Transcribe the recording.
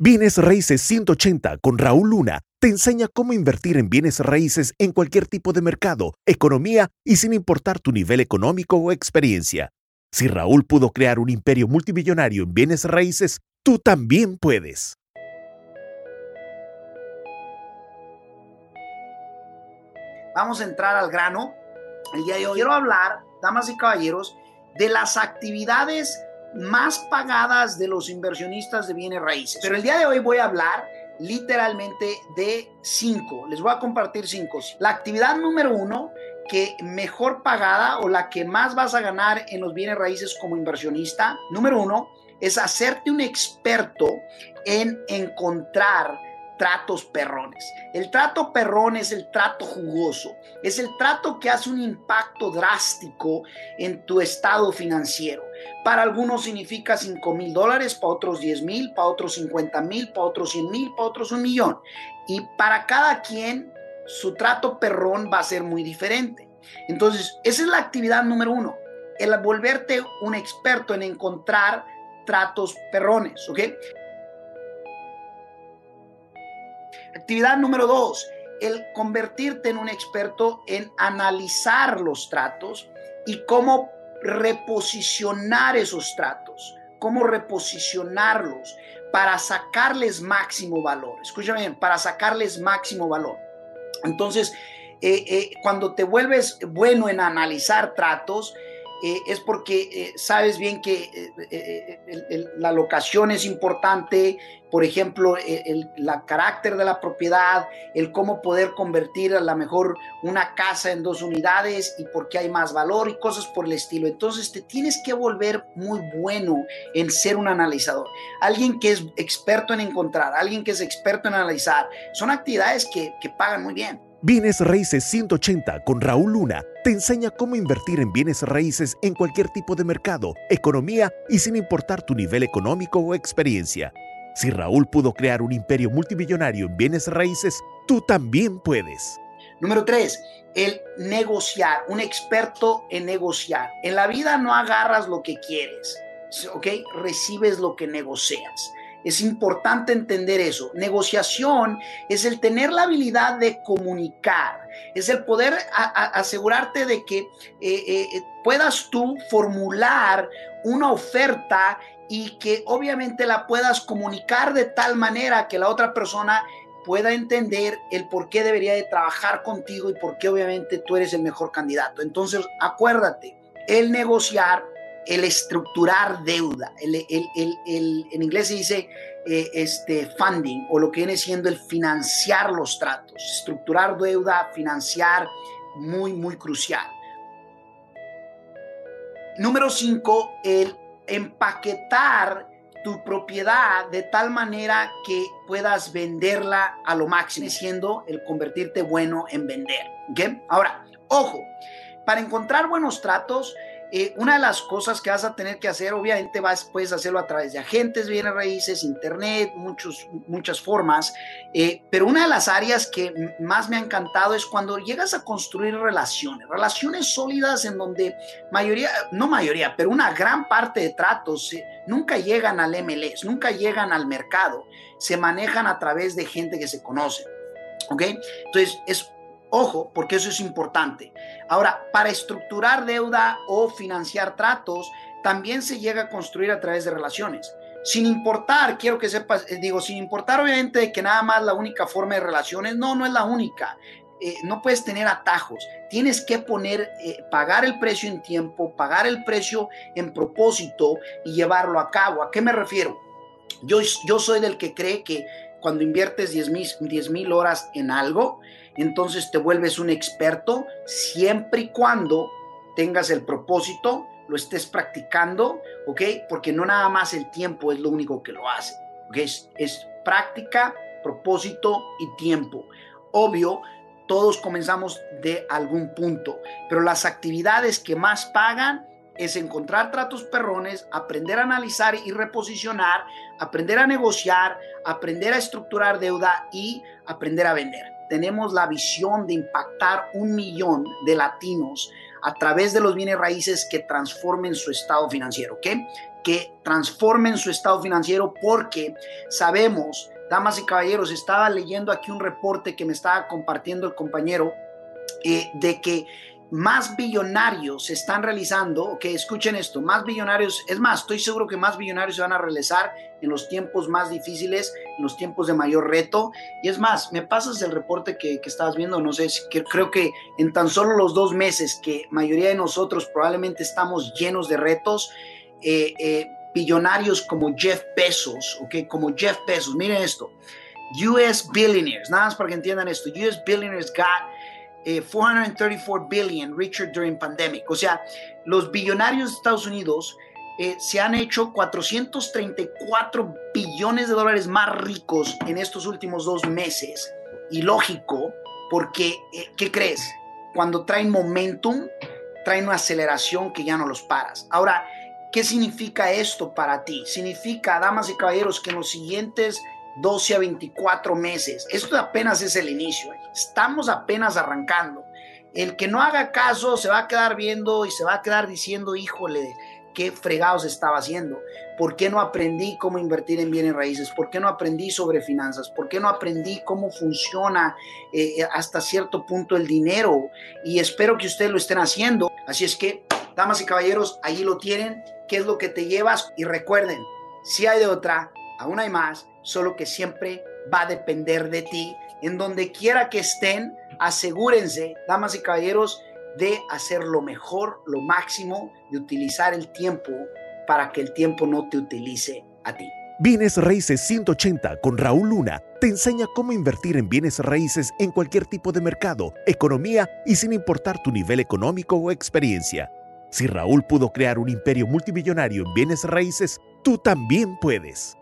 Bienes Raíces 180 con Raúl Luna te enseña cómo invertir en bienes raíces en cualquier tipo de mercado, economía y sin importar tu nivel económico o experiencia. Si Raúl pudo crear un imperio multimillonario en bienes raíces, tú también puedes. Vamos a entrar al grano. El día de hoy quiero hablar, damas y caballeros, de las actividades más pagadas de los inversionistas de bienes raíces. Pero el día de hoy voy a hablar literalmente de cinco. Les voy a compartir cinco. La actividad número uno que mejor pagada o la que más vas a ganar en los bienes raíces como inversionista, número uno, es hacerte un experto en encontrar tratos perrones. El trato perrón es el trato jugoso, es el trato que hace un impacto drástico en tu estado financiero. Para algunos significa 5 mil dólares, para otros 10 mil, para otros 50 mil, para otros 100 mil, para otros un millón. Y para cada quien, su trato perrón va a ser muy diferente. Entonces, esa es la actividad número uno, el volverte un experto en encontrar tratos perrones, ¿ok? Actividad número dos, el convertirte en un experto en analizar los tratos y cómo reposicionar esos tratos, cómo reposicionarlos para sacarles máximo valor. Escúchame bien, para sacarles máximo valor. Entonces, eh, eh, cuando te vuelves bueno en analizar tratos, eh, es porque eh, sabes bien que eh, la locación es importante, por ejemplo, el, carácter de la propiedad, el cómo poder convertir a lo mejor una casa en dos unidades y por qué hay más valor y cosas por el estilo. Entonces te tienes que volver muy bueno en ser un analizador. Alguien que es experto en encontrar, alguien que es experto en analizar. Son actividades que pagan muy bien. Bienes Raíces 180 con Raúl Luna te enseña cómo invertir en bienes raíces en cualquier tipo de mercado, economía y sin importar tu nivel económico o experiencia. Si Raúl pudo crear un imperio multimillonario en bienes raíces, tú también puedes. Número 3. El negociar, un experto en negociar. En la vida no agarras lo que quieres, ¿ok? Recibes lo que negocias. Es importante entender eso. Negociación es el tener la habilidad de comunicar, es el poder asegurarte de que eh, eh, puedas tú formular una oferta y que obviamente la puedas comunicar de tal manera que la otra persona pueda entender el por qué debería de trabajar contigo y por qué obviamente tú eres el mejor candidato. Entonces, acuérdate, el negociar el estructurar deuda. El, en inglés se dice eh, este, funding o lo que viene siendo el financiar los tratos. Estructurar deuda, financiar, muy, muy crucial. Número cinco, el empaquetar tu propiedad de tal manera que puedas venderla a lo máximo, siendo el convertirte bueno en vender. Ahora, ojo, para encontrar buenos tratos, eh, una de las cosas que vas a tener que hacer, obviamente vas, puedes hacerlo a través de agentes, bienes raíces, internet, muchos, muchas formas, eh, pero una de las áreas que más me ha encantado es cuando llegas a construir relaciones, relaciones sólidas en donde mayoría, no mayoría, pero una gran parte de tratos eh, nunca llegan al MLS, nunca llegan al mercado, se manejan a través de gente que se conoce. ¿Ok? Entonces, es Ojo, porque eso es importante. Ahora, para estructurar deuda o financiar tratos, también se llega a construir a través de relaciones. Sin importar, quiero que sepas, eh, digo, sin importar obviamente que nada más la única forma de relaciones, no, no es la única. Eh, no puedes tener atajos. Tienes que poner, eh, pagar el precio en tiempo, pagar el precio en propósito y llevarlo a cabo. ¿A qué me refiero? Yo, yo soy del que cree que cuando inviertes 10 mil horas en algo, entonces te vuelves un experto siempre y cuando tengas el propósito, lo estés practicando, ¿ok? Porque no nada más el tiempo es lo único que lo hace. Es, es práctica, propósito y tiempo. Obvio, todos comenzamos de algún punto, pero las actividades que más pagan es encontrar tratos perrones, aprender a analizar y reposicionar, aprender a negociar, aprender a estructurar deuda y aprender a vender. Tenemos la visión de impactar un millón de latinos a través de los bienes raíces que transformen su estado financiero, ¿ok? que transformen su estado financiero porque sabemos, damas y caballeros, estaba leyendo aquí un reporte que me estaba compartiendo el compañero eh, de que más billonarios se están realizando, que escuchen esto, más billonarios, es más, estoy seguro que más billonarios se van a realizar en los tiempos más difíciles, en los tiempos de mayor reto. Y es más, me pasas el reporte que, que estabas viendo, no sé, que, creo que en tan solo los dos meses que mayoría de nosotros probablemente estamos llenos de retos, eh, eh, billonarios como Jeff Bezos, ok, como Jeff Bezos, miren esto, US billionaires, nada más para que entiendan esto, US billionaires got 434 eh, billion richer during pandemic. O sea, los billonarios de Estados Unidos eh, se han hecho 434 billones de dólares más ricos en estos últimos dos meses. Y lógico, porque, eh, ¿qué crees? Cuando traen momentum, traen una aceleración que ya no los paras. Ahora, ¿qué significa esto para ti? Significa, damas y caballeros, que en los siguientes 12 a 24 meses. Esto apenas es el inicio. ¿eh? Estamos apenas arrancando. El que no haga caso se va a quedar viendo y se va a quedar diciendo, híjole, qué fregados estaba haciendo. ¿Por qué no aprendí cómo invertir en bienes raíces? ¿Por qué no aprendí sobre finanzas? ¿Por qué no aprendí cómo funciona eh, hasta cierto punto el dinero? Y espero que ustedes lo estén haciendo. Así es que, damas y caballeros, allí lo tienen. ¿Qué es lo que te llevas? Y recuerden, si hay de otra, aún hay más solo que siempre va a depender de ti. En donde quiera que estén, asegúrense, damas y caballeros, de hacer lo mejor, lo máximo, de utilizar el tiempo para que el tiempo no te utilice a ti. Bienes Raíces 180 con Raúl Luna te enseña cómo invertir en bienes raíces en cualquier tipo de mercado, economía y sin importar tu nivel económico o experiencia. Si Raúl pudo crear un imperio multimillonario en bienes raíces, tú también puedes.